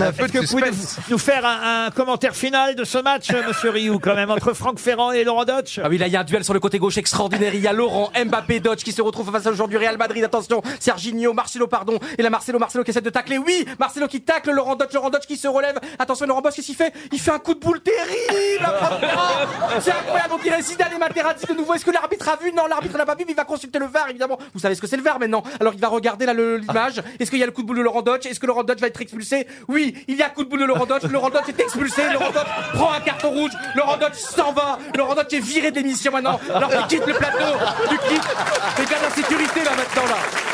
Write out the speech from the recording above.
Un Est-ce que vous pouvez nous, faire un, un commentaire final de ce match, euh, monsieur Rioux, quand même, entre Franck Ferrand et Laurent Dodge Ah oui, là, il y a un duel sur le côté gauche extraordinaire. Il y a Laurent, Mbappé, Dodge qui se retrouve face au joueur du Real Madrid. Attention, Serginho, Marcelo, pardon. Et là, Marcelo, Marcelo qui essaie de tacler. Oui, Marcelo qui tacle Laurent Dodge, Laurent Dodge qui se relève. Attention, Laurent Dodge, qu'est-ce qu'il fait? Il fait un coup de boule terrible. à Franck Ferrand. C'est incroyable. On dirait Zidane et Materazzi de nouveau. Est-ce que l'arbitre a vu Non, l'arbitre n'a pas vu, mais il va consulter le VAR, évidemment. Vous savez ce que c'est le VAR maintenant. Alors, il va regarder là l'image. Est-ce qu'il y a le coup de boule de Laurent Dodge Est-ce que Laurent Dodge va être expulsé Oui, il y a coup de boule de Laurent Dodge. Laurent Dodge est expulsé. Laurent Dodge prend un carton rouge. Laurent Dodge s'en va. Laurent Dodge est viré de l'émission maintenant. Alors qu'il quitte le plateau. Il quitte. Gars de la sécurité là maintenant là.